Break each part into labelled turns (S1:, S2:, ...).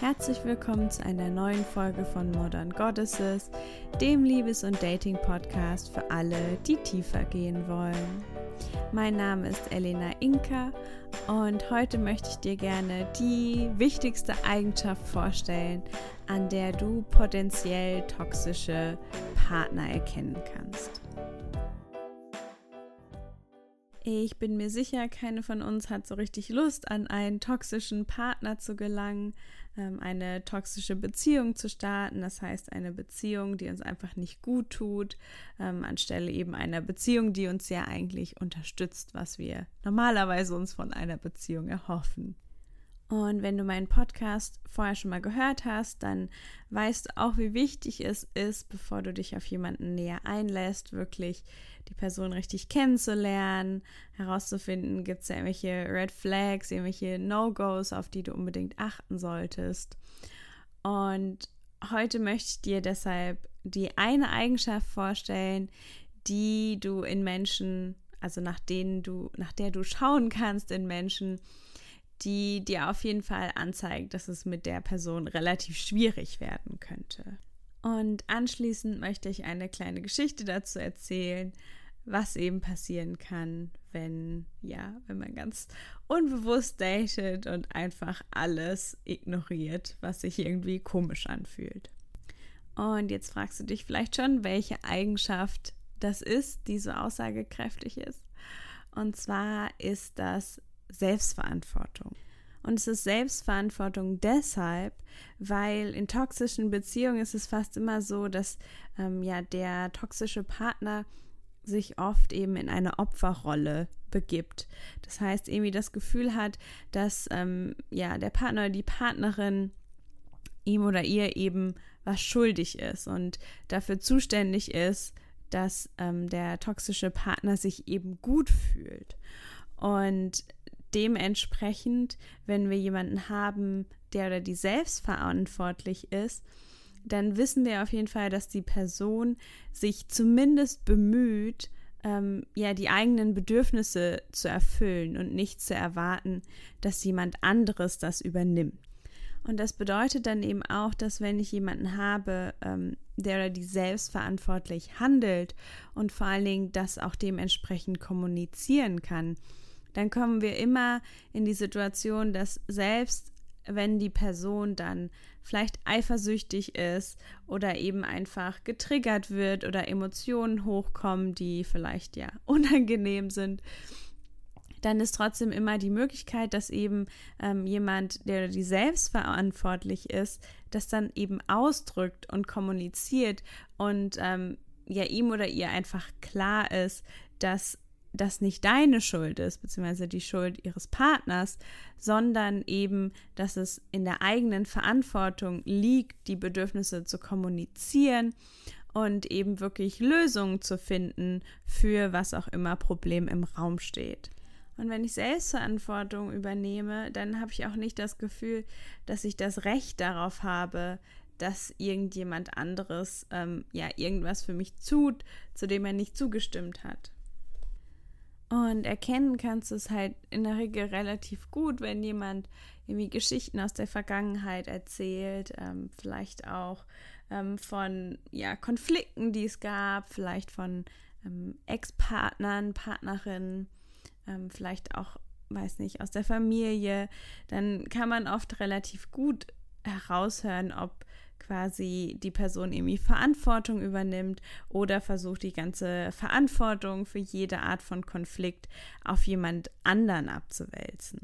S1: Herzlich willkommen zu einer neuen Folge von Modern Goddesses, dem Liebes- und Dating-Podcast für alle, die tiefer gehen wollen. Mein Name ist Elena Inka und heute möchte ich dir gerne die wichtigste Eigenschaft vorstellen, an der du potenziell toxische Partner erkennen kannst. Ich bin mir sicher, keine von uns hat so richtig Lust, an einen toxischen Partner zu gelangen, ähm, eine toxische Beziehung zu starten. Das heißt, eine Beziehung, die uns einfach nicht gut tut, ähm, anstelle eben einer Beziehung, die uns ja eigentlich unterstützt, was wir normalerweise uns von einer Beziehung erhoffen. Und wenn du meinen Podcast vorher schon mal gehört hast, dann weißt du auch, wie wichtig es ist, bevor du dich auf jemanden näher einlässt, wirklich die Person richtig kennenzulernen, herauszufinden, gibt es ja irgendwelche Red Flags, irgendwelche No-Gos, auf die du unbedingt achten solltest. Und heute möchte ich dir deshalb die eine Eigenschaft vorstellen, die du in Menschen, also nach denen du, nach der du schauen kannst in Menschen, die dir auf jeden Fall anzeigt, dass es mit der Person relativ schwierig werden könnte. Und anschließend möchte ich eine kleine Geschichte dazu erzählen, was eben passieren kann, wenn, ja, wenn man ganz unbewusst datet und einfach alles ignoriert, was sich irgendwie komisch anfühlt. Und jetzt fragst du dich vielleicht schon, welche Eigenschaft das ist, die so aussagekräftig ist. Und zwar ist das Selbstverantwortung. Und es ist Selbstverantwortung deshalb, weil in toxischen Beziehungen ist es fast immer so, dass ähm, ja der toxische Partner sich oft eben in eine Opferrolle begibt. Das heißt, irgendwie das Gefühl hat, dass ähm, ja der Partner oder die Partnerin ihm oder ihr eben was schuldig ist und dafür zuständig ist, dass ähm, der toxische Partner sich eben gut fühlt. Und dementsprechend, wenn wir jemanden haben, der oder die selbstverantwortlich ist, dann wissen wir auf jeden Fall, dass die Person sich zumindest bemüht, ähm, ja, die eigenen Bedürfnisse zu erfüllen und nicht zu erwarten, dass jemand anderes das übernimmt. Und das bedeutet dann eben auch, dass wenn ich jemanden habe, ähm, der oder die selbstverantwortlich handelt und vor allen Dingen das auch dementsprechend kommunizieren kann, dann kommen wir immer in die Situation, dass selbst wenn die Person dann vielleicht eifersüchtig ist oder eben einfach getriggert wird oder Emotionen hochkommen, die vielleicht ja unangenehm sind, dann ist trotzdem immer die Möglichkeit, dass eben ähm, jemand, der die selbstverantwortlich ist, das dann eben ausdrückt und kommuniziert und ähm, ja ihm oder ihr einfach klar ist, dass das nicht deine Schuld ist, beziehungsweise die Schuld ihres Partners, sondern eben, dass es in der eigenen Verantwortung liegt, die Bedürfnisse zu kommunizieren und eben wirklich Lösungen zu finden für was auch immer Problem im Raum steht. Und wenn ich Selbstverantwortung übernehme, dann habe ich auch nicht das Gefühl, dass ich das Recht darauf habe, dass irgendjemand anderes ähm, ja irgendwas für mich tut, zu dem er nicht zugestimmt hat. Und erkennen kannst du es halt in der Regel relativ gut, wenn jemand irgendwie Geschichten aus der Vergangenheit erzählt, ähm, vielleicht auch ähm, von ja, Konflikten, die es gab, vielleicht von ähm, Ex-Partnern, Partnerinnen, ähm, vielleicht auch, weiß nicht, aus der Familie, dann kann man oft relativ gut heraushören, ob quasi die Person irgendwie Verantwortung übernimmt oder versucht die ganze Verantwortung für jede Art von Konflikt auf jemand anderen abzuwälzen.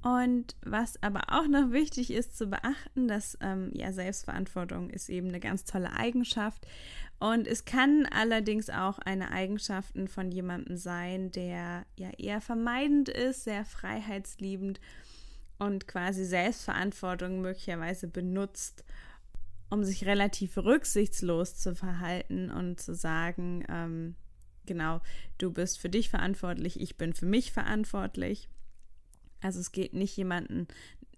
S1: Und was aber auch noch wichtig ist zu beachten, dass ähm, ja Selbstverantwortung ist eben eine ganz tolle Eigenschaft und es kann allerdings auch eine Eigenschaft von jemandem sein, der ja eher vermeidend ist, sehr freiheitsliebend und quasi Selbstverantwortung möglicherweise benutzt, um sich relativ rücksichtslos zu verhalten und zu sagen, ähm, genau, du bist für dich verantwortlich, ich bin für mich verantwortlich. Also es geht nicht jemanden,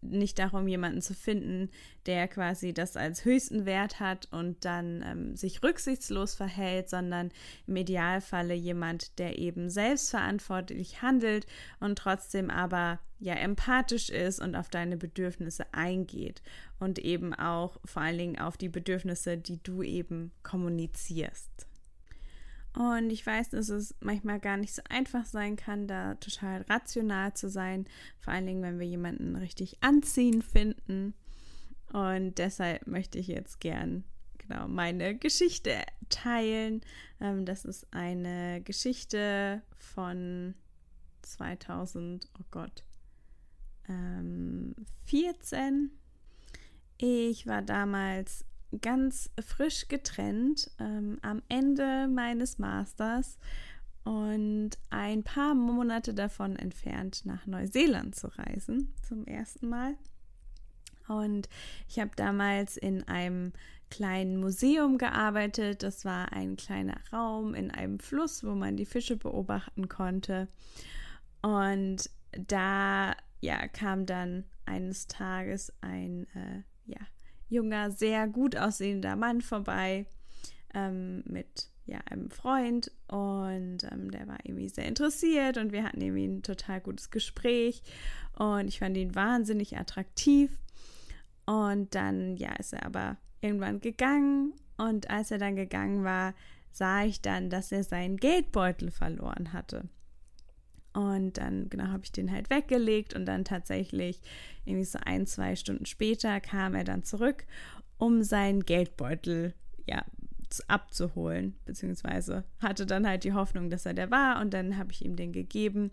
S1: nicht darum, jemanden zu finden, der quasi das als höchsten Wert hat und dann ähm, sich rücksichtslos verhält, sondern im Idealfalle jemand, der eben selbstverantwortlich handelt und trotzdem aber ja empathisch ist und auf deine Bedürfnisse eingeht und eben auch vor allen Dingen auf die Bedürfnisse, die du eben kommunizierst. Und ich weiß, dass es manchmal gar nicht so einfach sein kann, da total rational zu sein. Vor allen Dingen, wenn wir jemanden richtig anziehen finden. Und deshalb möchte ich jetzt gern genau meine Geschichte teilen. Ähm, das ist eine Geschichte von 2000, oh Gott, ähm, 14. Ich war damals ganz frisch getrennt ähm, am Ende meines Masters und ein paar Monate davon entfernt nach Neuseeland zu reisen, zum ersten Mal. Und ich habe damals in einem kleinen Museum gearbeitet. Das war ein kleiner Raum in einem Fluss, wo man die Fische beobachten konnte. Und da ja, kam dann eines Tages ein äh, ja, junger, sehr gut aussehender Mann vorbei ähm, mit ja, einem Freund und ähm, der war irgendwie sehr interessiert und wir hatten irgendwie ein total gutes Gespräch und ich fand ihn wahnsinnig attraktiv und dann ja ist er aber irgendwann gegangen und als er dann gegangen war, sah ich dann, dass er seinen Geldbeutel verloren hatte. Und dann, genau, habe ich den halt weggelegt und dann tatsächlich irgendwie so ein, zwei Stunden später kam er dann zurück, um seinen Geldbeutel, ja, abzuholen, beziehungsweise hatte dann halt die Hoffnung, dass er der war und dann habe ich ihm den gegeben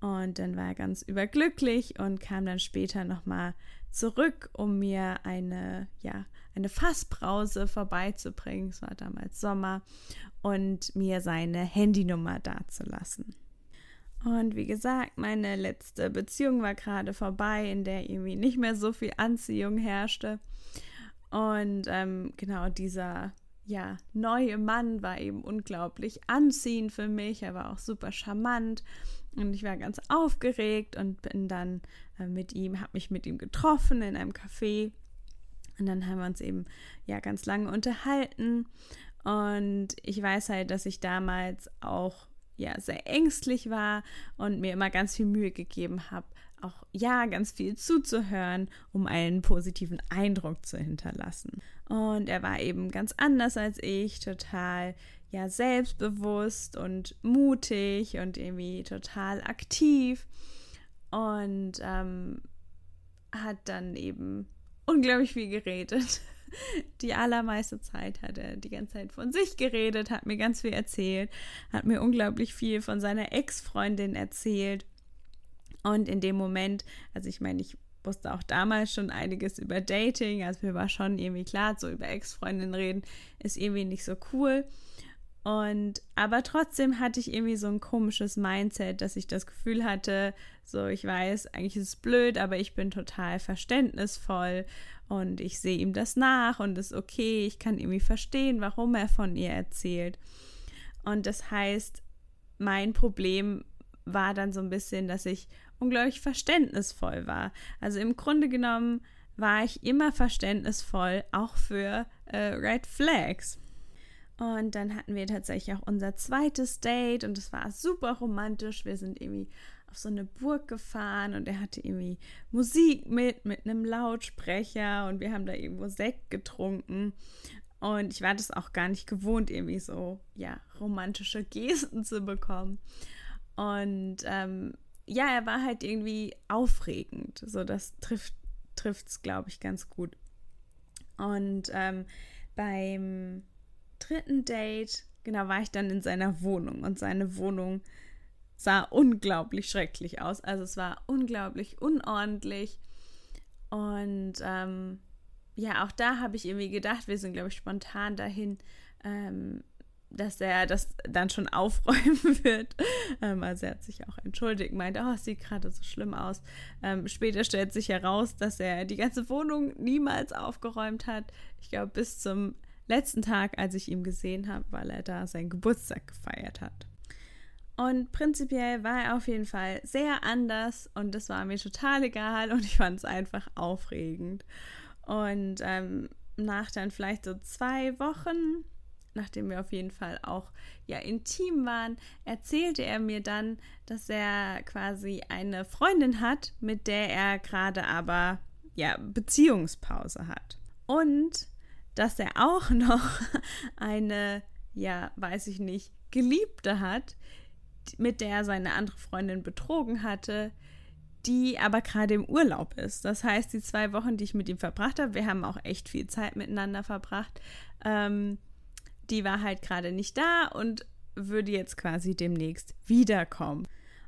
S1: und dann war er ganz überglücklich und kam dann später nochmal zurück, um mir eine, ja, eine Fassbrause vorbeizubringen. Es war damals Sommer und mir seine Handynummer dazulassen. Und wie gesagt, meine letzte Beziehung war gerade vorbei, in der irgendwie nicht mehr so viel Anziehung herrschte. Und ähm, genau dieser ja, neue Mann war eben unglaublich anziehend für mich. Er war auch super charmant und ich war ganz aufgeregt und bin dann äh, mit ihm, habe mich mit ihm getroffen in einem Café. Und dann haben wir uns eben ja ganz lange unterhalten. Und ich weiß halt, dass ich damals auch ja sehr ängstlich war und mir immer ganz viel Mühe gegeben habe, auch ja ganz viel zuzuhören, um einen positiven Eindruck zu hinterlassen. Und er war eben ganz anders als ich, total ja selbstbewusst und mutig und irgendwie total aktiv und ähm, hat dann eben unglaublich viel geredet die allermeiste Zeit hat er die ganze Zeit von sich geredet, hat mir ganz viel erzählt, hat mir unglaublich viel von seiner Ex-Freundin erzählt. Und in dem Moment, also ich meine, ich wusste auch damals schon einiges über Dating, also mir war schon irgendwie klar, so über Ex-Freundinnen reden ist irgendwie nicht so cool. Und aber trotzdem hatte ich irgendwie so ein komisches Mindset, dass ich das Gefühl hatte, so ich weiß, eigentlich ist es blöd, aber ich bin total verständnisvoll und ich sehe ihm das nach und ist okay, ich kann irgendwie verstehen, warum er von ihr erzählt. Und das heißt, mein Problem war dann so ein bisschen, dass ich unglaublich verständnisvoll war. Also im Grunde genommen war ich immer verständnisvoll, auch für äh, Red Flags. Und dann hatten wir tatsächlich auch unser zweites Date und es war super romantisch. Wir sind irgendwie auf so eine Burg gefahren und er hatte irgendwie Musik mit, mit einem Lautsprecher und wir haben da irgendwo Sekt getrunken. Und ich war das auch gar nicht gewohnt, irgendwie so, ja, romantische Gesten zu bekommen. Und ähm, ja, er war halt irgendwie aufregend. So, das trifft es, glaube ich, ganz gut. Und ähm, beim dritten Date, genau, war ich dann in seiner Wohnung und seine Wohnung sah unglaublich schrecklich aus. Also es war unglaublich unordentlich. Und ähm, ja, auch da habe ich irgendwie gedacht, wir sind, glaube ich, spontan dahin, ähm, dass er das dann schon aufräumen wird. Ähm, also er hat sich auch entschuldigt, meinte, oh, es sieht gerade so schlimm aus. Ähm, später stellt sich heraus, dass er die ganze Wohnung niemals aufgeräumt hat. Ich glaube, bis zum letzten Tag, als ich ihn gesehen habe, weil er da seinen Geburtstag gefeiert hat. Und prinzipiell war er auf jeden Fall sehr anders und das war mir total egal und ich fand es einfach aufregend. Und ähm, nach dann vielleicht so zwei Wochen, nachdem wir auf jeden Fall auch ja intim waren, erzählte er mir dann, dass er quasi eine Freundin hat, mit der er gerade aber ja Beziehungspause hat. Und dass er auch noch eine, ja, weiß ich nicht, Geliebte hat, mit der er seine andere Freundin betrogen hatte, die aber gerade im Urlaub ist. Das heißt, die zwei Wochen, die ich mit ihm verbracht habe, wir haben auch echt viel Zeit miteinander verbracht, ähm, die war halt gerade nicht da und würde jetzt quasi demnächst wiederkommen.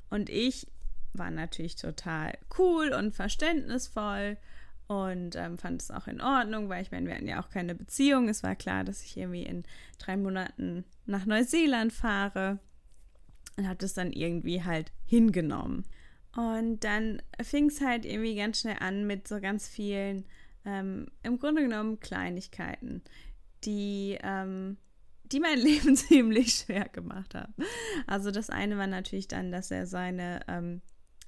S1: Und ich war natürlich total cool und verständnisvoll und ähm, fand es auch in Ordnung, weil ich meine, wir hatten ja auch keine Beziehung. Es war klar, dass ich irgendwie in drei Monaten nach Neuseeland fahre und habe das dann irgendwie halt hingenommen. Und dann fing es halt irgendwie ganz schnell an mit so ganz vielen, ähm, im Grunde genommen Kleinigkeiten, die, ähm, die mein Leben ziemlich schwer gemacht haben. Also das eine war natürlich dann, dass er seine ähm,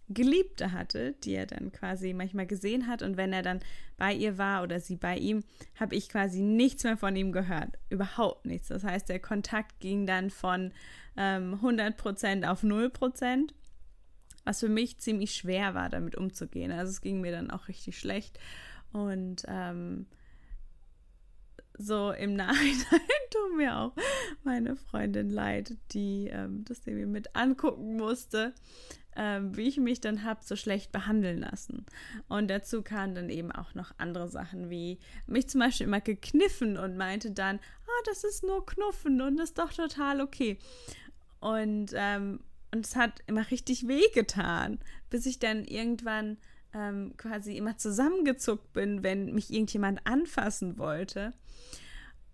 S1: Geliebte hatte, die er dann quasi manchmal gesehen hat. Und wenn er dann bei ihr war oder sie bei ihm, habe ich quasi nichts mehr von ihm gehört. Überhaupt nichts. Das heißt, der Kontakt ging dann von ähm, 100% auf 0%, was für mich ziemlich schwer war, damit umzugehen. Also es ging mir dann auch richtig schlecht. Und ähm, so im Nachhinein tut mir auch meine Freundin leid, die ähm, das irgendwie mit angucken musste ähm, wie ich mich dann habe so schlecht behandeln lassen. Und dazu kamen dann eben auch noch andere Sachen, wie mich zum Beispiel immer gekniffen und meinte dann, ah, das ist nur Knuffen und ist doch total okay. Und, ähm, und es hat immer richtig wehgetan, bis ich dann irgendwann ähm, quasi immer zusammengezuckt bin, wenn mich irgendjemand anfassen wollte.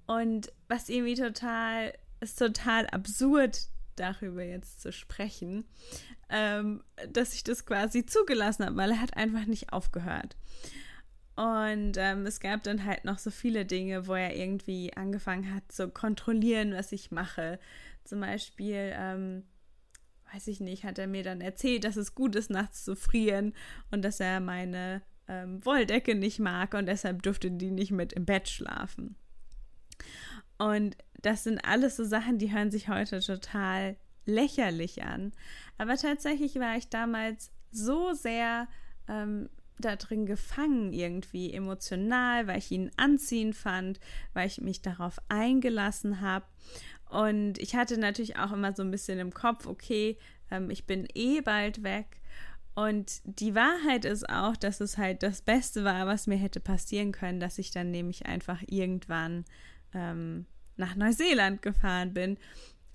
S1: Und was irgendwie total, ist total absurd, darüber jetzt zu sprechen, ähm, dass ich das quasi zugelassen habe, weil er hat einfach nicht aufgehört. Und ähm, es gab dann halt noch so viele Dinge, wo er irgendwie angefangen hat zu kontrollieren, was ich mache. Zum Beispiel, ähm, weiß ich nicht, hat er mir dann erzählt, dass es gut ist, nachts zu frieren und dass er meine ähm, Wolldecke nicht mag und deshalb durfte die nicht mit im Bett schlafen. Und das sind alles so Sachen, die hören sich heute total lächerlich an. Aber tatsächlich war ich damals so sehr ähm, da drin gefangen, irgendwie emotional, weil ich ihn anziehen fand, weil ich mich darauf eingelassen habe. Und ich hatte natürlich auch immer so ein bisschen im Kopf, okay, ähm, ich bin eh bald weg. Und die Wahrheit ist auch, dass es halt das Beste war, was mir hätte passieren können, dass ich dann nämlich einfach irgendwann ähm, nach Neuseeland gefahren bin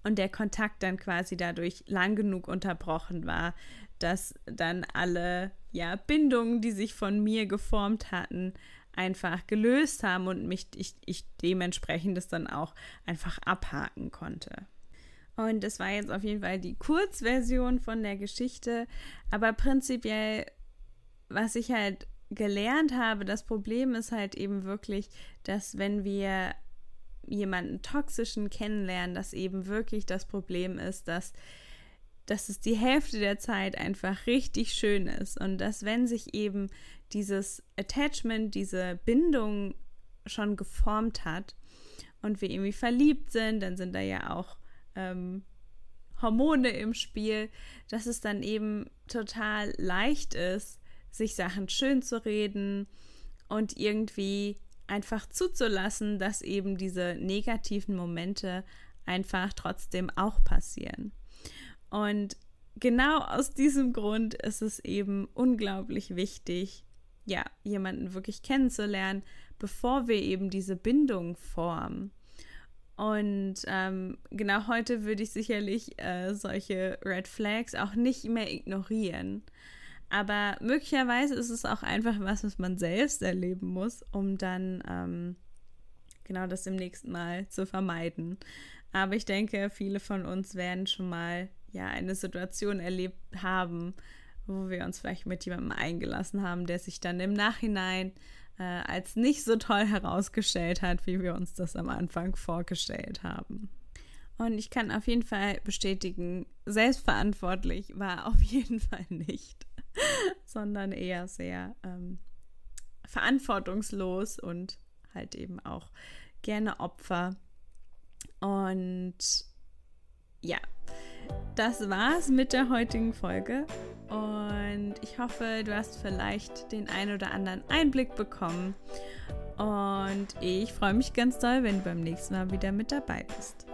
S1: und der Kontakt dann quasi dadurch lang genug unterbrochen war, dass dann alle ja Bindungen, die sich von mir geformt hatten, einfach gelöst haben und mich ich, ich dementsprechend das dann auch einfach abhaken konnte. Und das war jetzt auf jeden Fall die Kurzversion von der Geschichte, aber prinzipiell, was ich halt gelernt habe, das Problem ist halt eben wirklich, dass wenn wir jemanden toxischen kennenlernen, dass eben wirklich das Problem ist, dass, dass es die Hälfte der Zeit einfach richtig schön ist. Und dass wenn sich eben dieses Attachment, diese Bindung schon geformt hat und wir irgendwie verliebt sind, dann sind da ja auch ähm, Hormone im Spiel, dass es dann eben total leicht ist, sich Sachen schön zu reden und irgendwie einfach zuzulassen, dass eben diese negativen Momente einfach trotzdem auch passieren. Und genau aus diesem Grund ist es eben unglaublich wichtig, ja, jemanden wirklich kennenzulernen, bevor wir eben diese Bindung formen. Und ähm, genau heute würde ich sicherlich äh, solche Red Flags auch nicht mehr ignorieren. Aber möglicherweise ist es auch einfach was, was man selbst erleben muss, um dann ähm, genau das im nächsten Mal zu vermeiden. Aber ich denke, viele von uns werden schon mal ja eine Situation erlebt haben, wo wir uns vielleicht mit jemandem eingelassen haben, der sich dann im Nachhinein äh, als nicht so toll herausgestellt hat, wie wir uns das am Anfang vorgestellt haben. Und ich kann auf jeden Fall bestätigen, selbstverantwortlich war auf jeden Fall nicht, sondern eher sehr ähm, verantwortungslos und halt eben auch gerne Opfer. Und ja, das war's mit der heutigen Folge. Und ich hoffe, du hast vielleicht den ein oder anderen Einblick bekommen. Und ich freue mich ganz doll, wenn du beim nächsten Mal wieder mit dabei bist.